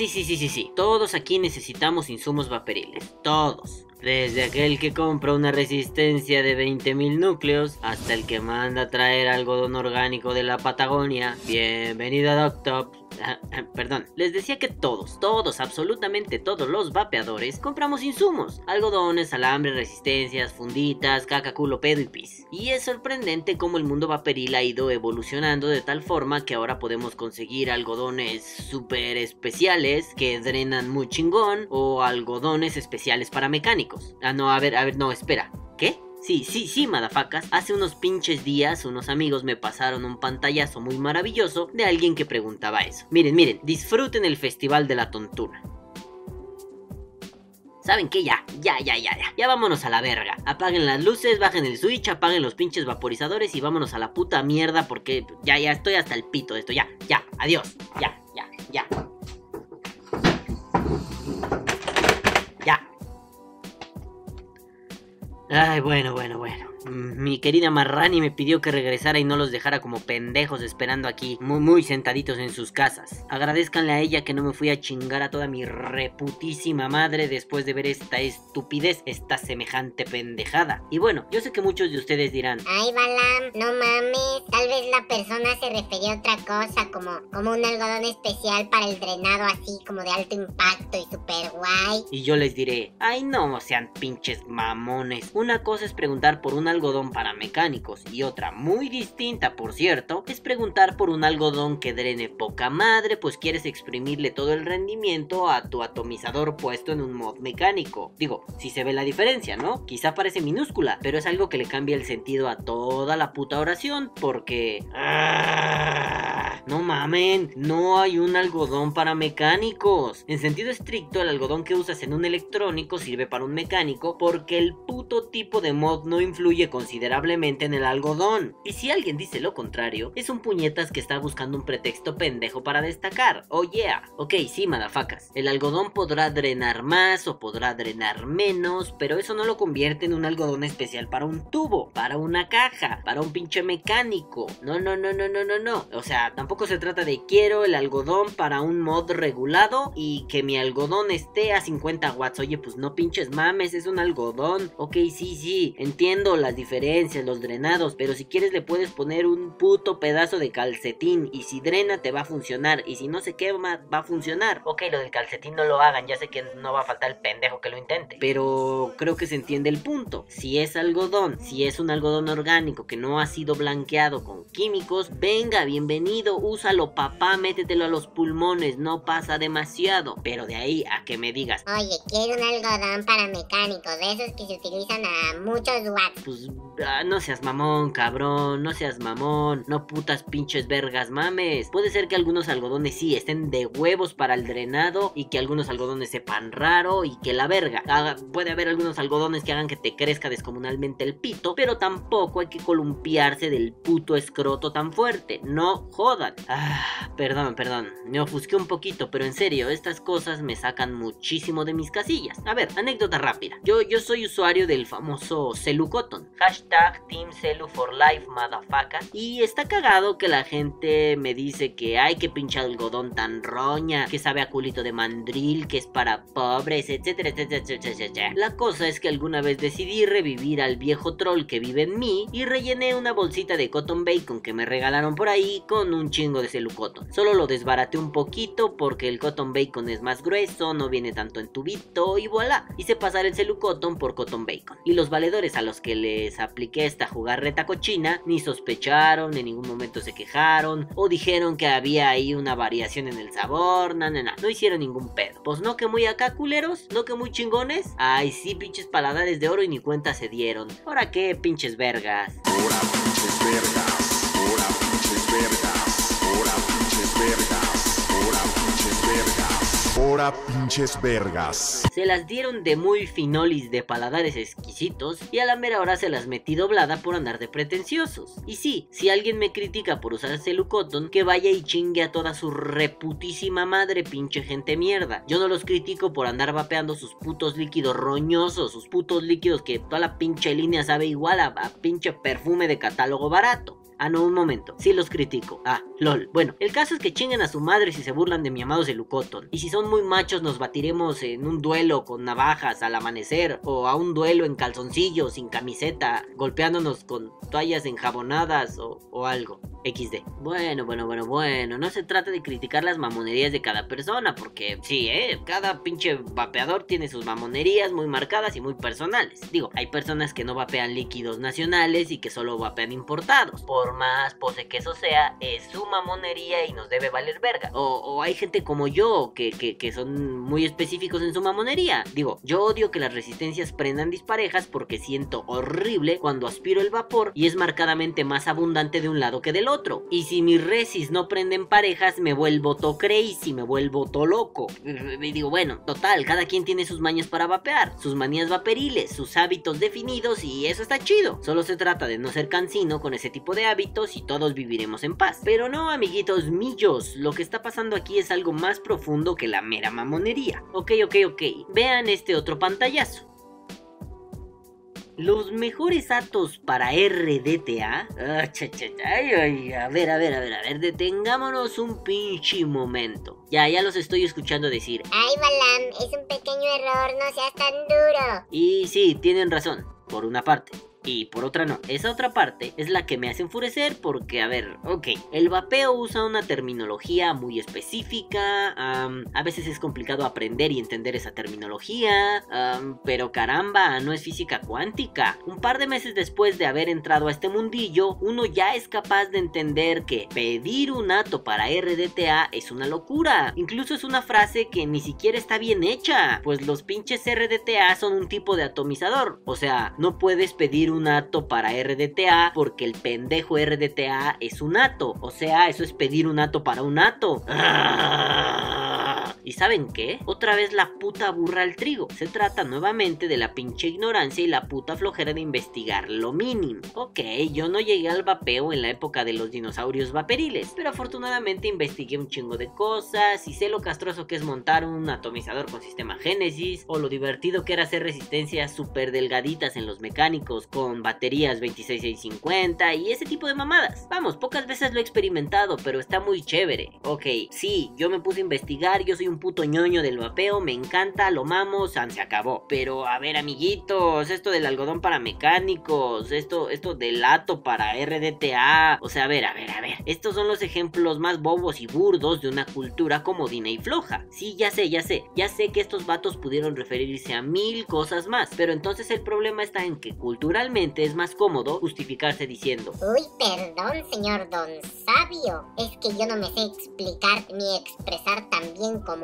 Sí, sí, sí, sí, sí. Todos aquí necesitamos insumos vaporiles. Todos. Desde aquel que compra una resistencia de 20.000 núcleos hasta el que manda a traer algodón orgánico de la Patagonia. Bienvenido a Doctop. Perdón, les decía que todos, todos, absolutamente todos los vapeadores compramos insumos, algodones, alambre, resistencias, funditas, caca, culo, pedo y pis. Y es sorprendente cómo el mundo vaporil ha ido evolucionando de tal forma que ahora podemos conseguir algodones súper especiales que drenan muy chingón o algodones especiales para mecánicos. Ah, no, a ver, a ver, no, espera. ¿Qué? Sí, sí, sí, madafacas. Hace unos pinches días unos amigos me pasaron un pantallazo muy maravilloso de alguien que preguntaba eso. Miren, miren, disfruten el Festival de la Tontura. ¿Saben qué? Ya, ya, ya, ya, ya. Ya vámonos a la verga. Apaguen las luces, bajen el switch, apaguen los pinches vaporizadores y vámonos a la puta mierda porque ya, ya estoy hasta el pito de esto. Ya, ya, adiós. Ya, ya, ya. Ya. Ay, bueno, bueno, bueno. Mm, Mi querida Marrani me pidió que regresara y no los dejara como pendejos esperando aquí, muy, muy sentaditos en sus casas. Agradezcanle a ella que no me fui a chingar a toda mi reputísima madre después de ver esta estupidez, esta semejante pendejada. Y bueno, yo sé que muchos de ustedes dirán, Ay, Balam, no mames. Tal vez la persona se refería a otra cosa, como, como un algodón especial para el drenado así, como de alto impacto y super guay. y yo les diré, ay no sean pinches mamones. Una cosa es preguntar por un algodón para mecánicos y otra muy distinta, por cierto, es preguntar por un algodón que drene poca madre, pues quieres exprimirle todo el rendimiento a tu atomizador puesto en un mod mecánico. Digo, si se ve la diferencia, ¿no? Quizá parece minúscula, pero es algo que le cambia el sentido a toda la puta oración, porque... ¡Ah! No mamen, no hay un algodón para mecánicos. En sentido estricto, el algodón que usas en un electrónico sirve para un mecánico porque el puto tipo de mod no influye considerablemente en el algodón. Y si alguien dice lo contrario, es un puñetas que está buscando un pretexto pendejo para destacar. Oh yeah. Ok, sí, madafacas. El algodón podrá drenar más o podrá drenar menos, pero eso no lo convierte en un algodón especial para un tubo, para una caja, para un pinche mecánico. No, no, no, no, no, no, no. O sea, tampoco se trata de quiero el algodón para un mod regulado y que mi algodón esté a 50 watts. Oye, pues no pinches mames, es un algodón. Ok, sí, sí, entiendo las diferencias, los drenados, pero si quieres le puedes poner un puto pedazo de calcetín y si drena te va a funcionar y si no se quema va a funcionar. Ok, lo del calcetín no lo hagan, ya sé que no va a faltar el pendejo que lo intente, pero creo que se entiende el punto. Si es algodón, si es un algodón orgánico que no ha sido blanqueado con químicos, venga, bienvenido, úsalo papá, métetelo a los pulmones, no pasa demasiado, pero de ahí a que me digas, Oye, quiero un algodón para mecánicos, de esos que se utilizan a muchos watts. Pues ah, no seas mamón, cabrón, no seas mamón, no putas pinches vergas mames. Puede ser que algunos algodones sí estén de huevos para el drenado y que algunos algodones sepan raro y que la verga. Haga- puede haber algunos algodones que hagan que te crezca descomunalmente el pito, pero tampoco hay que columpiarse del puto escroto tan fuerte. No jodan. Ah, perdón, perdón, me ofusqué un poquito, pero en serio, estas cosas me sacan muchísimo de mis casillas. A ver, anécdota rápida. Yo, yo soy usuario del famoso Celu Cotton. Hashtag Team Celu for Life, motherfucker. Y está cagado que la gente me dice que hay que pinchar algodón tan roña, que sabe a culito de mandril, que es para pobres, etcétera, etcétera, etcétera, etcétera. La cosa es que alguna vez decidí revivir al viejo troll que vive en mí y rellené una bolsita de cotton bacon que me regalaron por ahí con un chingo de Celu Cotton. Solo lo desbaraté un poquito porque el cotton bacon es más grueso, no viene tanto en tubito y voilà. Hice pasar el Celu Cotton por cotton bacon. Y los valedores a los que les apliqué esta jugarreta cochina ni sospecharon, en ningún momento se quejaron o dijeron que había ahí una variación en el sabor, na, na. No hicieron ningún pedo. Pues no que muy acá culeros, no que muy chingones. Ay, sí, pinches paladares de oro y ni cuenta se dieron. Ahora qué, pinches vergas. Pinches vergas, pinches vergas, ahora pinches vergas. Se las dieron de muy finolis de paladares exquisitos y a la mera hora se las metí doblada por andar de pretenciosos. Y sí, si alguien me critica por usar Celu Cotton, que vaya y chingue a toda su reputísima madre, pinche gente mierda. Yo no los critico por andar vapeando sus putos líquidos roñosos, sus putos líquidos que toda la pinche línea sabe igual a, a pinche perfume de catálogo barato. Ah, no, un momento. Sí los critico. Ah, lol. Bueno, el caso es que chinguen a su madre si se burlan de mi amado Celucoton. Y si son muy machos, nos batiremos en un duelo con navajas al amanecer. O a un duelo en calzoncillos, sin camiseta, golpeándonos con toallas enjabonadas o, o algo. XD. Bueno, bueno, bueno, bueno. No se trata de criticar las mamonerías de cada persona, porque sí, ¿eh? Cada pinche vapeador tiene sus mamonerías muy marcadas y muy personales. Digo, hay personas que no vapean líquidos nacionales y que solo vapean importados. Por más pose que eso sea, es su mamonería y nos debe valer verga. O, hay gente como yo que, que, son muy específicos en su mamonería. Digo, yo odio que las resistencias prendan disparejas porque siento horrible cuando aspiro el vapor y es marcadamente más abundante de un lado que del otro. Y si mis resis no prenden parejas, me vuelvo to crazy, me vuelvo to loco. Y digo, bueno, total, cada quien tiene sus mañas para vapear, sus manías vaporiles, sus hábitos definidos y eso está chido. Solo se trata de no ser cansino con ese tipo de hábitos y todos viviremos en paz. Pero no, amiguitos millos, lo que está pasando aquí es algo más profundo que la mera mamonería. Ok, ok, ok, vean este otro pantallazo. Los mejores datos para RDTA. Ah, ay, ay, a ver, a ver, a ver, a ver, detengámonos un pinche momento. Ya, ya los estoy escuchando decir. Ay, Balam, es un pequeño error, no seas tan duro. Y sí, tienen razón, por una parte y por otra no. Esa otra parte es la que me hace enfurecer porque, a ver, ok, el vapeo usa una terminología muy específica, a veces es complicado aprender y entender esa terminología, pero caramba, no es física cuántica. Un par de meses después de haber entrado a este mundillo, uno ya es capaz de entender que pedir un ato para RDTA es una locura. Incluso es una frase que ni siquiera está bien hecha, pues los pinches RDTA son un tipo de atomizador, o sea, no puedes pedir un ato para RDTA porque el pendejo RDTA es un ato. O sea, eso es pedir un ato para un ato. ¿Y saben qué? Otra vez la puta burra al trigo. Se trata nuevamente de la pinche ignorancia y la puta flojera de investigar lo mínimo. Ok, yo no llegué al vapeo en la época de los dinosaurios vaporiles, pero afortunadamente investigué un chingo de cosas y sé lo castroso que es montar un atomizador con sistema Génesis o lo divertido que era hacer resistencias súper delgaditas en los mecánicos con baterías 26650 y ese tipo de mamadas. Vamos, pocas veces lo he experimentado, pero está muy chévere. Ok, sí, yo me puse a investigar, yo soy un puto ñoño del vapeo, me encanta, lo mamo, se acabó. Pero a ver, amiguitos, esto del algodón para mecánicos, esto, esto del lato para RDTA. O sea, a ver, a ver, a ver. Estos son los ejemplos más bobos y burdos de una cultura comodina y floja. Sí, ya sé, ya sé. Ya sé que estos vatos pudieron referirse a mil cosas más. Pero entonces el problema está en que culturalmente es más cómodo justificarse diciendo: Uy, perdón, señor Don Sabio. Es que yo no me sé explicar ni expresar tan bien como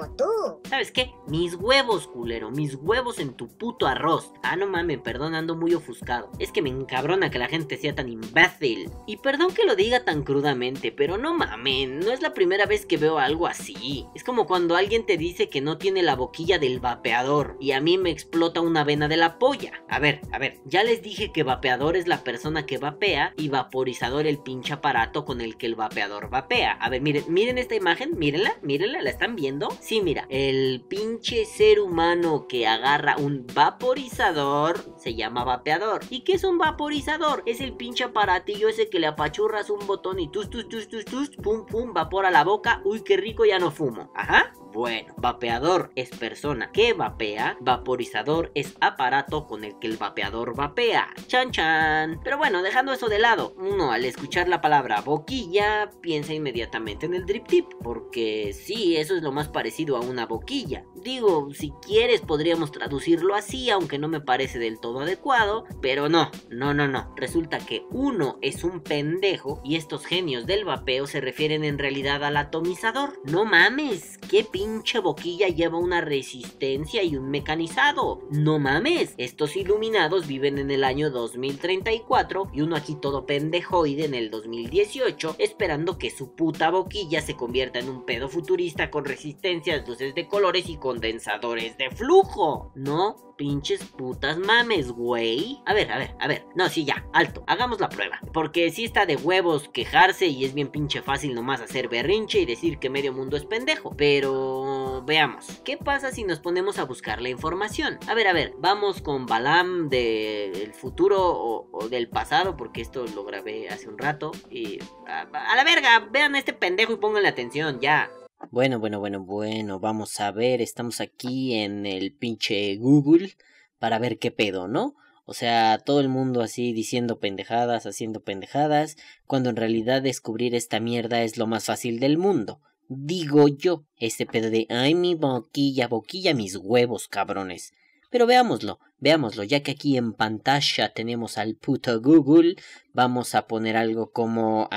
¿Sabes qué? Mis huevos, culero, mis huevos en tu puto arroz. Ah, no mames, perdón, ando muy ofuscado. Es que me encabrona que la gente sea tan imbécil. Y perdón que lo diga tan crudamente, pero no mames, no es la primera vez que veo algo así. Es como cuando alguien te dice que no tiene la boquilla del vapeador y a mí me explota una vena de la polla. A ver, a ver, ya les dije que vapeador es la persona que vapea y vaporizador el pinche aparato con el que el vapeador vapea. A ver, miren, miren esta imagen, mírenla, mírenla, ¿la están viendo? Sí, mira, el pinche ser humano que agarra un vaporizador se llama vapeador. ¿Y qué es un vaporizador? Es el pinche aparatillo ese que le apachurras un botón y tus, tus, tus, tus, tus, pum, pum, vapor a la boca. Uy, qué rico, ya no fumo. Ajá. Bueno, vapeador es persona que vapea, vaporizador es aparato con el que el vapeador vapea. Chan chan. Pero bueno, dejando eso de lado, uno al escuchar la palabra boquilla piensa inmediatamente en el drip tip, porque sí, eso es lo más parecido a una boquilla. Digo, si quieres podríamos traducirlo así, aunque no me parece del todo adecuado, pero no, no, no, no. Resulta que uno es un pendejo y estos genios del vapeo se refieren en realidad al atomizador. No mames, qué pinche boquilla lleva una resistencia y un mecanizado. No mames, estos iluminados viven en el año 2034 y uno aquí todo pendejoide en el 2018 esperando que su puta boquilla se convierta en un pedo futurista con resistencias, luces de colores y condensadores de flujo. No pinches putas mames, güey. A ver, a ver, a ver. No, sí, ya, alto. Hagamos la prueba. Porque sí está de huevos quejarse y es bien pinche fácil nomás hacer berrinche y decir que medio mundo es pendejo. Pero veamos. ¿Qué pasa si nos ponemos a buscar la información? A ver, a ver, vamos con Balam del futuro o, del pasado, porque esto lo grabé hace un rato. Y a, a la verga, vean a este pendejo y pónganle atención, ya. Bueno, bueno, bueno, bueno, vamos a ver, estamos aquí en el pinche Google para ver qué pedo, ¿no? O sea, todo el mundo así diciendo pendejadas, haciendo pendejadas, cuando en realidad descubrir esta mierda es lo más fácil del mundo. Digo yo, este pedo de, ay, mi boquilla, boquilla, mis huevos, cabrones. Pero veámoslo, veámoslo, ya que aquí en pantalla tenemos al puto Google, vamos a poner algo como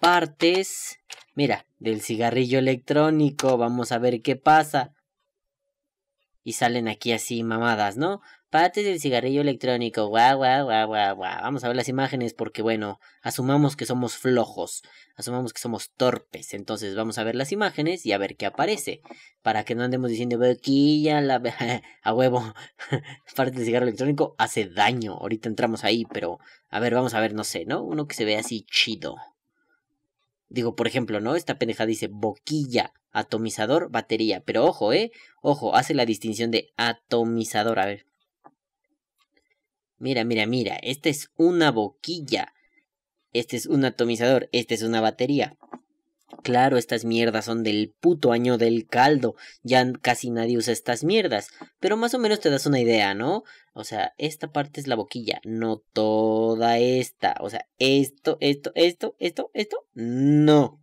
partes Mira, del cigarrillo electrónico, vamos a ver qué pasa. Y salen aquí así mamadas, ¿no? Partes del cigarrillo electrónico, guau, guau, guau, guau, guau. Vamos a ver las imágenes porque, bueno, asumamos que somos flojos, asumamos que somos torpes. Entonces vamos a ver las imágenes y a ver qué aparece. Para que no andemos diciendo, boquilla, la... a huevo, parte del cigarrillo electrónico hace daño. Ahorita entramos ahí, pero, a ver, vamos a ver, no sé, ¿no? Uno que se ve así chido. Digo, por ejemplo, ¿no? Esta pendeja dice boquilla, atomizador, batería. Pero ojo, ¿eh? Ojo, hace la distinción de atomizador. A ver. Mira, mira, mira. Esta es una boquilla. Este es un atomizador. Esta es una batería. Claro, estas mierdas son del puto año del caldo. Ya casi nadie usa estas mierdas. Pero más o menos te das una idea, ¿no? O sea, esta parte es la boquilla, no toda esta. O sea, esto, esto, esto, esto, esto, no.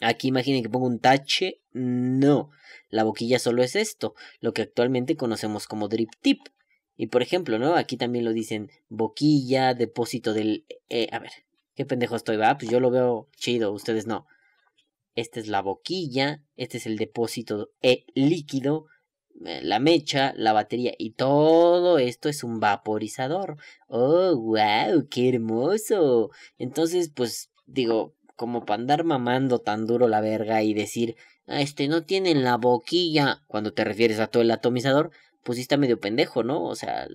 Aquí imaginen que pongo un tache, no. La boquilla solo es esto, lo que actualmente conocemos como drip tip. Y por ejemplo, ¿no? Aquí también lo dicen boquilla, depósito del... Eh, a ver, ¿qué pendejo estoy? Va, pues yo lo veo chido, ustedes no. Esta es la boquilla, este es el depósito e líquido, eh, la mecha, la batería y todo esto es un vaporizador. Oh, wow, qué hermoso. Entonces, pues digo, como para andar mamando tan duro la verga y decir, ah, este no tiene la boquilla, cuando te refieres a todo el atomizador, pues sí está medio pendejo, ¿no? O sea,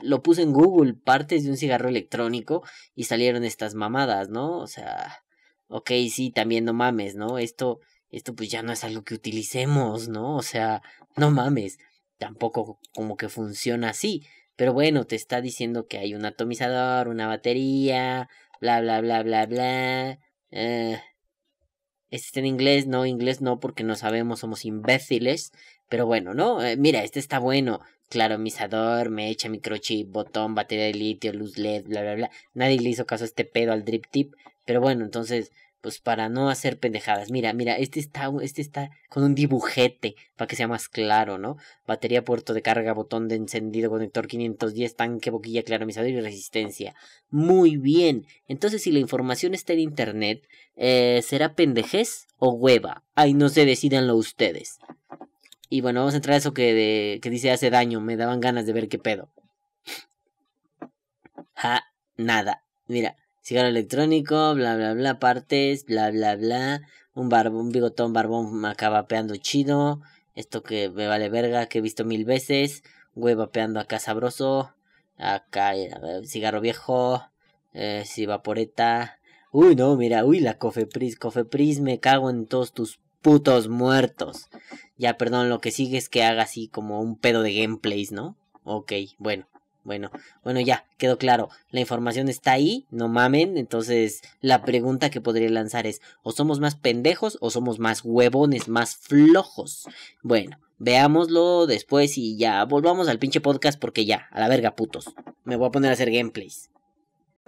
lo puse en Google, partes de un cigarro electrónico y salieron estas mamadas, ¿no? O sea, ok, sí, también no mames, ¿no? Esto, esto pues ya no es algo que utilicemos, ¿no? O sea, no mames, tampoco como que funciona así. Pero bueno, te está diciendo que hay un atomizador, una batería, bla, bla, bla, bla, bla. Eh, este está en inglés, no, inglés no, porque no sabemos, somos imbéciles. Pero bueno, ¿no? Eh, mira, este está bueno. Claro, atomizador, mecha, microchip, botón, batería de litio, luz LED, bla, bla, bla. Nadie le hizo caso a este pedo al drip tip. Pero bueno, entonces, pues para no hacer pendejadas. Mira, mira, este está, este está con un dibujete para que sea más claro, ¿no? Batería, puerto de carga, botón de encendido, conector 510, tanque, boquilla, claromizador y resistencia. Muy bien. Entonces, si la información está en internet, eh, ¿será pendejez o hueva? Ay, no sé, decidanlo ustedes. Y bueno, vamos a entrar a eso que, de, que dice hace daño. Me daban ganas de ver qué pedo. Ja, nada. Mira, cigarro electrónico, bla bla bla, partes, bla bla bla, un barbón, bigotón barbón acá vapeando chido, esto que me vale verga, que he visto mil veces, güey vapeando acá sabroso, acá eh, cigarro viejo, eh, si vaporeta, uy no, mira, uy la cofepris, cofepris, me cago en todos tus putos muertos. Ya, perdón, lo que sigue es que haga así como un pedo de gameplays, ¿no? Ok, bueno. Bueno, bueno, ya, quedó claro. La información está ahí, no mamen. Entonces, la pregunta que podría lanzar es: ¿o somos más pendejos o somos más huevones, más flojos? Bueno, veámoslo después y ya, volvamos al pinche podcast porque ya, a la verga, putos. Me voy a poner a hacer gameplays.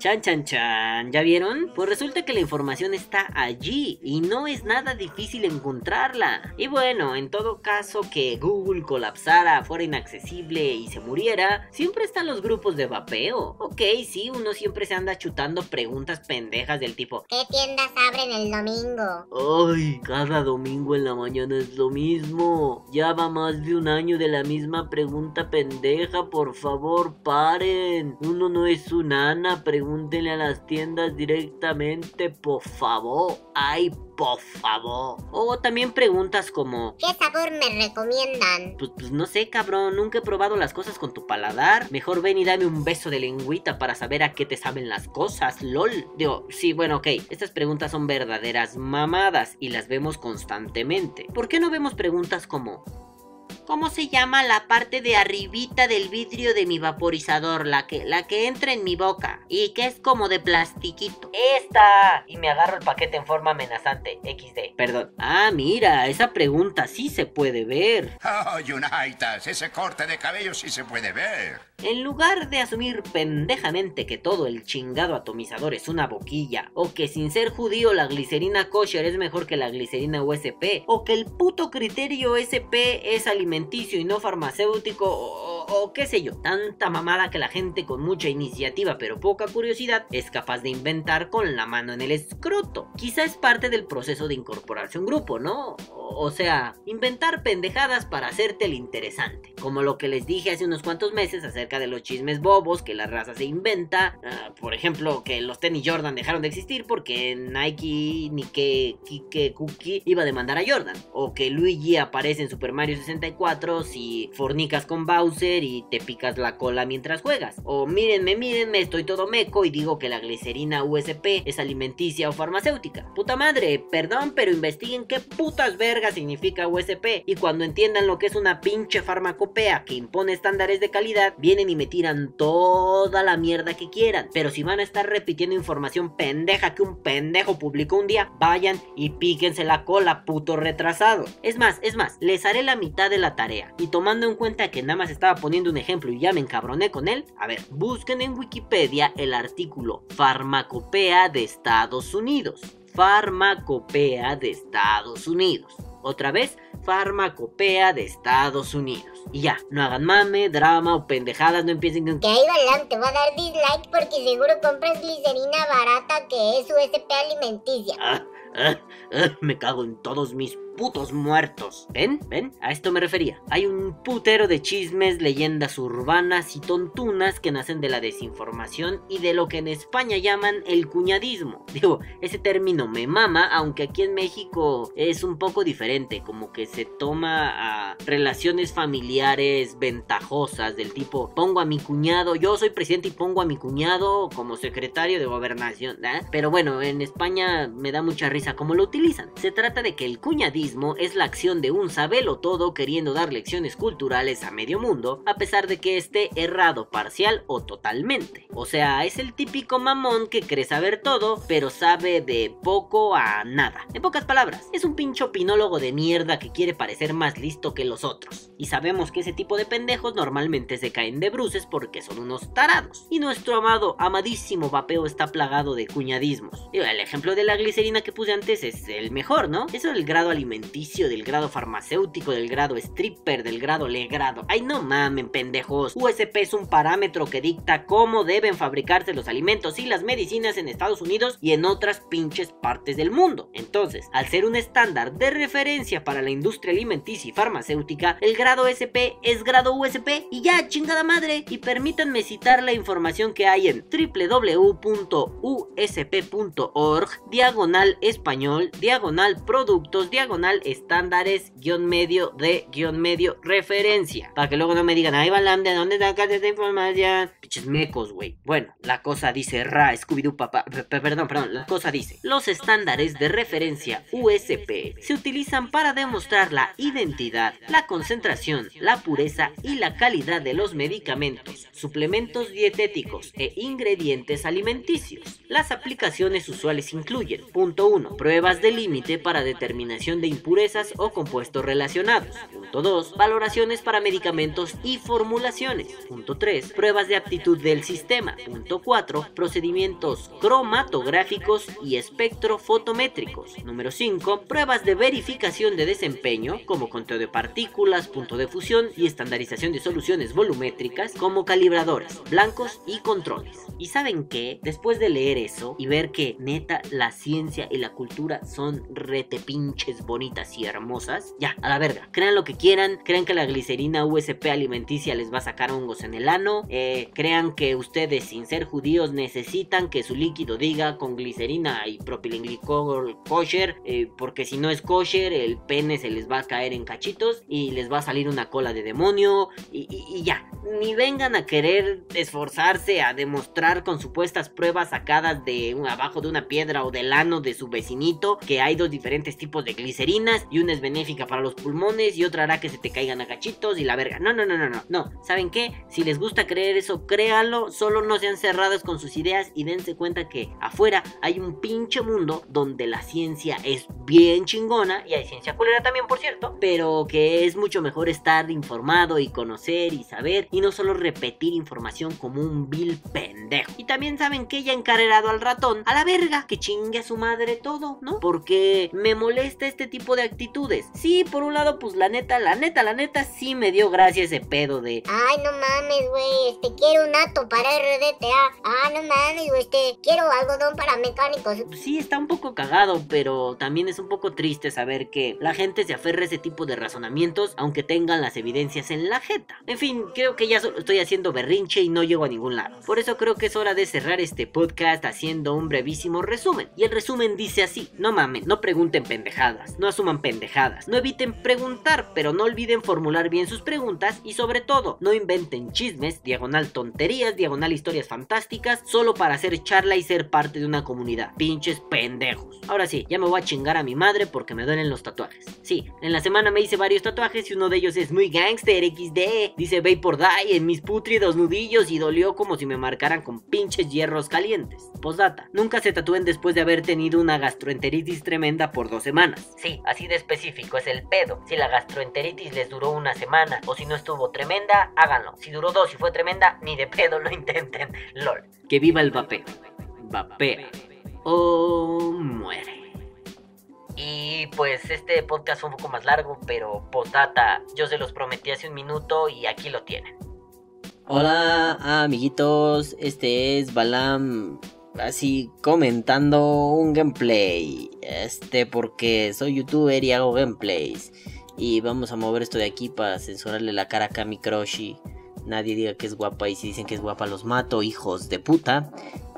Chan, chan, chan. ¿Ya vieron? Pues resulta que la información está allí y no es nada difícil encontrarla. Y bueno, en todo caso que Google colapsara, fuera inaccesible y se muriera, siempre están los grupos de vapeo. Ok, sí, uno siempre se anda chutando preguntas pendejas del tipo ¿Qué tiendas abren el domingo? Ay, cada domingo en la mañana es lo mismo. Ya va más de un año de la misma pregunta pendeja, por favor, paren. Uno no es un ana, pregunta pregúntenle a las tiendas directamente, por favor. Ay, por favor. O también preguntas como, ¿Qué sabor me recomiendan? pues, pues no sé, cabrón, nunca he probado las cosas con tu paladar. Mejor ven y dame un beso de lengüita para saber a qué te saben las cosas, lol. Digo, sí, bueno, ok, estas preguntas son verdaderas mamadas y las vemos constantemente. ¿Por qué no vemos preguntas como... ¿Cómo se llama la parte de arribita del vidrio de mi vaporizador? La que, la que entra en mi boca y que es como de plastiquito. ¡Esta! Y me agarro el paquete en forma amenazante. XD. Perdón. Ah, mira, esa pregunta sí se puede ver. Oh, Unitas, ese corte de cabello sí se puede ver. En lugar de asumir pendejamente que todo el chingado atomizador es una boquilla, o que sin ser judío la glicerina kosher es mejor que la glicerina USP, o que el puto criterio SP es alimenticio y no farmacéutico, o, qué sé yo, tanta mamada que la gente con mucha iniciativa pero poca curiosidad es capaz de inventar con la mano en el escroto. Quizá es parte del proceso de incorporarse a un grupo, ¿no? O, o sea, inventar pendejadas para hacerte el interesante, como lo que les dije hace unos cuantos meses acerca de los chismes bobos que la raza se inventa. Ah, por ejemplo, que los tenis Jordan dejaron de existir porque Nike, Nike, Kike, Cookie iba a demandar a Jordan. O que Luigi aparece en Super Mario 64 si fornicas con Bowser y te picas la cola mientras juegas. O mírenme, mírenme, estoy todo meco y digo que la glicerina USP es alimenticia o farmacéutica. Puta madre, perdón, pero investiguen qué putas vergas significa USP. Y cuando entiendan lo que es una pinche farmacopea que impone estándares de calidad, vienen y me tiran toda la mierda que quieran. Pero si van a estar repitiendo información pendeja que un pendejo publicó un día, vayan y píquense la cola, puto retrasado. Es más, es más, les haré la mitad de la tarea. Y tomando en cuenta que nada más estaba poniendo un ejemplo y ya me encabroné con él, a ver, busquen en Wikipedia el artículo Farmacopea de Estados Unidos. Farmacopea de Estados Unidos. Otra vez, Farmacopea de Estados Unidos. Y ya, no hagan mame, drama o pendejadas, no empiecen con... Que ahí Balam te va a dar dislike porque seguro compras glicerina barata que es USP alimenticia. Ah, ah, ah, me cago en todos mis putos muertos. ¿Ven? ¿Ven? A esto me refería. Hay un putero de chismes, leyendas urbanas y tontunas que nacen de la desinformación y de lo que en España llaman el cuñadismo. Digo, ese término me mama, aunque aquí en México es un poco diferente, como que se toma a relaciones familiares ventajosas del tipo, pongo a mi cuñado, yo soy presidente y pongo a mi cuñado como secretario de gobernación. ¿eh? Pero bueno, en España me da mucha risa cómo lo utilizan. Se trata de que el cuñadismo es la acción de un sabelo todo queriendo dar lecciones culturales a medio mundo, a pesar de que esté errado parcial o totalmente. O sea, es el típico mamón que cree saber todo, pero sabe de poco a nada. En pocas palabras, es un pincho opinólogo de mierda que quiere parecer más listo que los otros. Y sabemos que ese tipo de pendejos normalmente se caen de bruces porque son unos tarados. Y nuestro amado, amadísimo vapeo está plagado de cuñadismos. El ejemplo de la glicerina que puse antes es el mejor, ¿no? Eso del grado del grado farmacéutico, del grado stripper, del grado legrado. Ay, no mamen, pendejos. USP es un parámetro que dicta cómo deben fabricarse los alimentos y las medicinas en Estados Unidos y en otras pinches partes del mundo. Entonces, al ser un estándar de referencia para la industria alimenticia y farmacéutica, el grado SP es grado USP y ya, chingada madre. Y permítanme citar la información que hay en www.usp.org, diagonal español, diagonal productos, diagonal estándares, guion medio de guion medio referencia. Para que luego no me digan, ahí va ¿de dónde sacas esta información? Piches mecos, güey. Bueno, la cosa dice Ra, Scooby-Doo, papá. Perdón, perdón, la cosa dice: Los estándares de referencia USP se utilizan para demostrar la identidad, la concentración, la pureza y la calidad de los medicamentos, suplementos dietéticos e ingredientes alimenticios. Las aplicaciones usuales incluyen: punto 1. Pruebas de límite para determinación de impurezas o compuestos relacionados. Punto 2. Valoraciones para medicamentos y formulaciones. Punto 3. Pruebas de aptitud del sistema. Punto 4. Procedimientos cromatográficos y espectrofotométricos. Número 5. Pruebas de verificación de desempeño, como conteo de partículas, punto de fusión y estandarización de soluciones volumétricas, como calibradores, blancos y controles. ¿Y saben qué? Después de leer eso y ver que neta la ciencia y la cultura son rete pinches bonitas y hermosas. Ya, a la verga. Crean lo que quieran. Crean que la glicerina USP alimenticia les va a sacar hongos en el ano. Eh, crean que ustedes, sin ser judíos, necesitan que su líquido diga con glicerina y propilenglicol kosher. eh, porque si no es kosher, el pene se les va a caer en cachitos y les va a salir una cola de demonio. Y, ya. Ni vengan a querer esforzarse a demostrar con supuestas pruebas sacadas de abajo de una piedra o del ano de su vecinito que hay dos diferentes tipos de y una es benéfica para los pulmones y otra hará que se te caigan a cachitos y la verga. No, no, no, no, no. No, ¿saben qué? Si les gusta creer eso, créanlo, solo no sean cerrados con sus ideas y dense cuenta que afuera hay un pinche mundo donde la ciencia es bien chingona y hay ciencia culera también, por cierto, pero que es mucho mejor estar informado y conocer y saber y no solo repetir información como un vil pendejo. Y también saben que ya encarrerado al ratón a la verga, que chingue a su madre todo, ¿no? Porque me molesta este tipo de actitudes. Sí, por un lado, pues la neta, la neta, la neta, sí me dio gracia ese pedo de Ay, no mames, güey, este, quiero un ato para RDTA. Ah, no mames, güey, este, quiero algodón para mecánicos. Sí, está un poco cagado, pero también es un poco triste saber que la gente se aferra a ese tipo de razonamientos, aunque tengan las evidencias en la jeta. En fin, creo que ya solo estoy haciendo berrinche y no llego a ningún lado. Por eso creo que es hora de cerrar este podcast haciendo un brevísimo resumen. Y el resumen dice así: No mamen, no pregunten pendejadas, no asuman pendejadas, no eviten preguntar, pero no olviden formular bien sus preguntas y sobre todo, no inventen chismes, diagonal tonterías, diagonal historias fantásticas, solo para hacer charla y ser parte de una comunidad. Pinches pendejos. Ahora sí, ya me voy a chingar a mi madre porque me duelen los tatuajes. Sí, en la semana me hice varios tatuajes y uno de ellos es muy gangster XD. Dice Vapor Die en mis putridos nudillos y dolió como si me marcaran con pinches hierros calientes. Postdata, nunca se tatúen después de haber tenido una gastroenteritis tremenda por dos semanas. Sí, así de específico es el pedo. Si la gastroenteritis les duró una semana o si no estuvo tremenda, háganlo. Si duró dos y fue tremenda, ni de pedo lo intenten. LOL. Que viva el vapeo. Vapea. O muere. Y pues este podcast fue un poco más largo, pero postdata, yo se los prometí hace un minuto y aquí lo tienen. Hola amiguitos, este es Balam así comentando un gameplay. Este porque soy youtuber y hago gameplays. Y vamos a mover esto de aquí para censurarle la cara a mi crush y nadie diga que es guapa y si dicen que es guapa los mato, hijos de puta.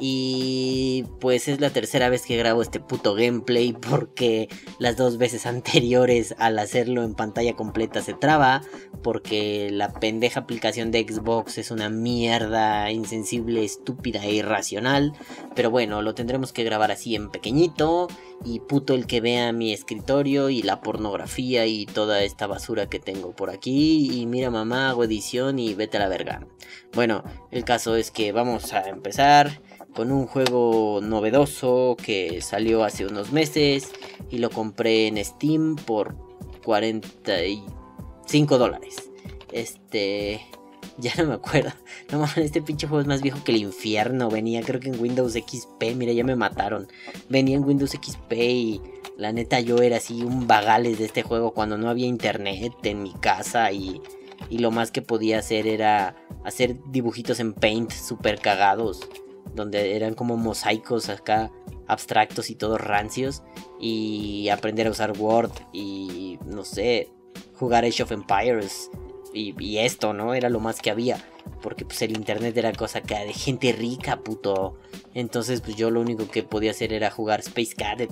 Y pues es la tercera vez que grabo este puto gameplay porque las dos veces anteriores al hacerlo en pantalla completa se traba porque la pendeja aplicación de Xbox es una mierda insensible, estúpida e irracional. Pero bueno, lo tendremos que grabar así en pequeñito y puto el que vea mi escritorio y la pornografía y toda esta basura que tengo por aquí. Y mira mamá, hago edición y vete a la verga. Bueno, el caso es que vamos a empezar con un juego novedoso que salió hace unos meses y lo compré en Steam por 45 dólares. Este... Ya no me acuerdo. No mames, este pinche juego es más viejo que el infierno. Venía creo que en Windows XP. Mira, ya me mataron. Venía en Windows XP y la neta yo era así un vagales de este juego cuando no había internet en mi casa y, y lo más que podía hacer era hacer dibujitos en Paint super cagados. Donde eran como mosaicos acá abstractos y todos rancios. Y aprender a usar Word y no sé, jugar Age of Empires. Y, y, esto, ¿no? Era lo más que había. Porque pues el internet era cosa que de gente rica, puto. Entonces pues yo lo único que podía hacer era jugar Space Cadet.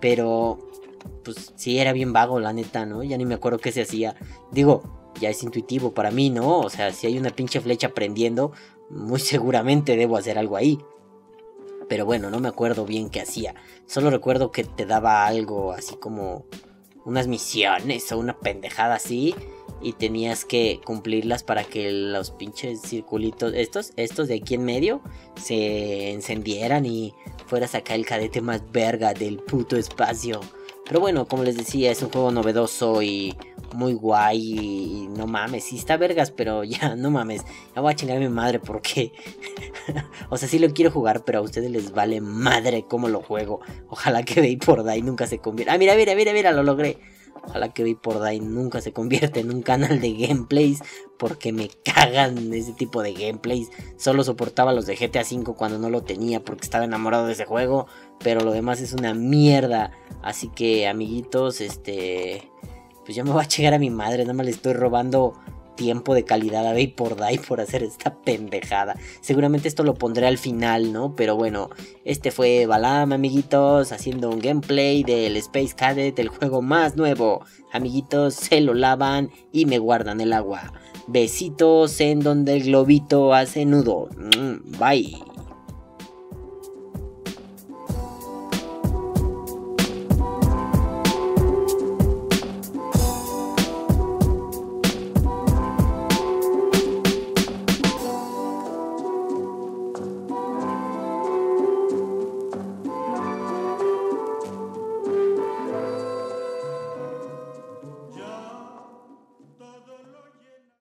Pero pues sí era bien vago, la neta, ¿no? Ya ni me acuerdo qué se hacía. Digo, ya es intuitivo para mí, ¿no? O sea, si hay una pinche flecha prendiendo, muy seguramente debo hacer algo ahí. Pero bueno, no me acuerdo bien qué hacía. Solo recuerdo que te daba algo así como unas misiones o una pendejada así y tenías que cumplirlas para que los pinches circulitos, estos, estos de aquí en medio, se encendieran y fueras acá el cadete más verga del puto espacio. Pero bueno, como les decía, es un juego novedoso y muy guay y no mames, sí está vergas, pero ya no mames, ya voy a chingar a mi madre porque, o sea, sí lo quiero jugar, pero a ustedes les vale madre cómo lo juego. Ojalá que Vapor Die nunca se convierta. Ah, mira, mira, mira, mira, lo logré. Ojalá que por Day nunca se convierta en un canal de gameplays. Porque me cagan ese tipo de gameplays. Solo soportaba los de GTA V cuando no lo tenía. Porque estaba enamorado de ese juego. Pero lo demás es una mierda. Así que amiguitos, este... Pues ya me voy a llegar a mi madre. Nada más le estoy robando tiempo de calidad a por Day por hacer esta pendejada. Seguramente esto lo pondré al final, ¿no? Pero bueno, este fue Balam, amiguitos, haciendo un gameplay del Space Cadet, el juego más nuevo. Amiguitos, se lo lavan y me guardan el agua. Besitos en donde el globito hace nudo. Mm, bye.